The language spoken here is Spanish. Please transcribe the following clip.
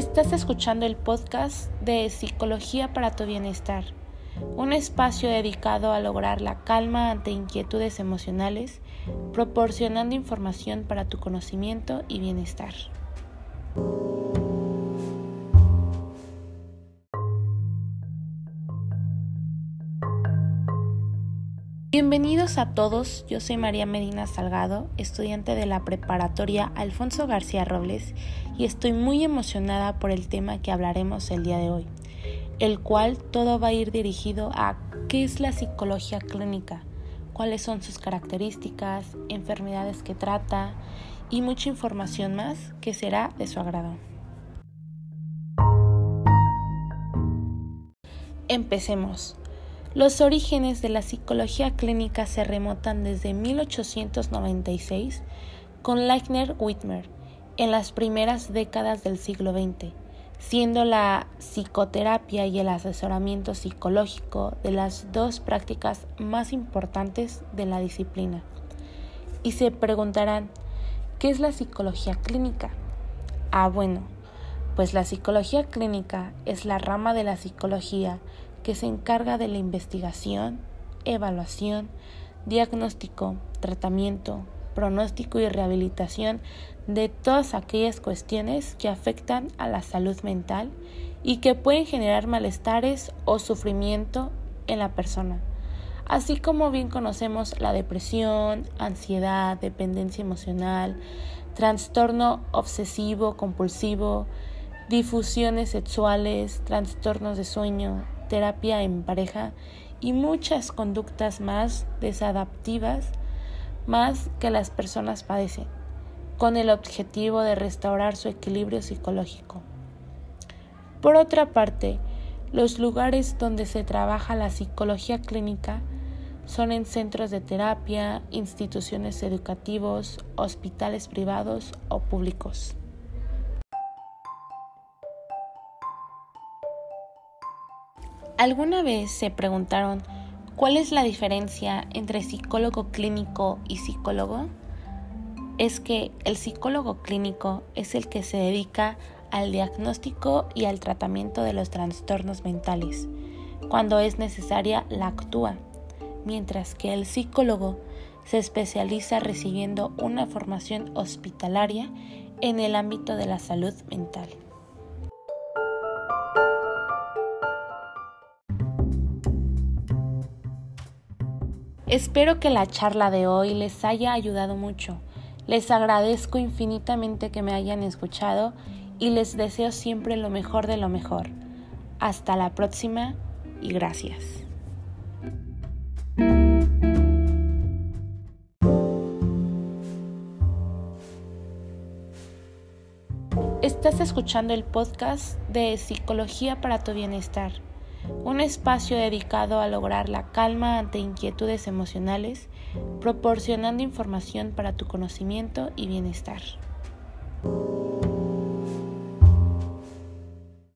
Estás escuchando el podcast de Psicología para tu Bienestar, un espacio dedicado a lograr la calma ante inquietudes emocionales, proporcionando información para tu conocimiento y bienestar. Bienvenidos a todos, yo soy María Medina Salgado, estudiante de la preparatoria Alfonso García Robles y estoy muy emocionada por el tema que hablaremos el día de hoy, el cual todo va a ir dirigido a qué es la psicología clínica, cuáles son sus características, enfermedades que trata y mucha información más que será de su agrado. Empecemos. Los orígenes de la psicología clínica se remontan desde 1896 con Leichner Whitmer en las primeras décadas del siglo XX, siendo la psicoterapia y el asesoramiento psicológico de las dos prácticas más importantes de la disciplina. Y se preguntarán, ¿qué es la psicología clínica? Ah, bueno, pues la psicología clínica es la rama de la psicología que se encarga de la investigación, evaluación, diagnóstico, tratamiento, pronóstico y rehabilitación de todas aquellas cuestiones que afectan a la salud mental y que pueden generar malestares o sufrimiento en la persona, así como bien conocemos la depresión, ansiedad, dependencia emocional, trastorno obsesivo compulsivo, difusiones sexuales, trastornos de sueño, terapia en pareja y muchas conductas más desadaptivas más que las personas padecen, con el objetivo de restaurar su equilibrio psicológico. Por otra parte, los lugares donde se trabaja la psicología clínica son en centros de terapia, instituciones educativos, hospitales privados o públicos. ¿Alguna vez se preguntaron cuál es la diferencia entre psicólogo clínico y psicólogo? Es que el psicólogo clínico es el que se dedica al diagnóstico y al tratamiento de los trastornos mentales. Cuando es necesaria, la actúa, mientras que el psicólogo se especializa recibiendo una formación hospitalaria en el ámbito de la salud mental. Espero que la charla de hoy les haya ayudado mucho. Les agradezco infinitamente que me hayan escuchado y les deseo siempre lo mejor de lo mejor. Hasta la próxima y gracias. Estás escuchando el podcast de Psicología para tu Bienestar un espacio dedicado a lograr la calma ante inquietudes emocionales, proporcionando información para tu conocimiento y bienestar.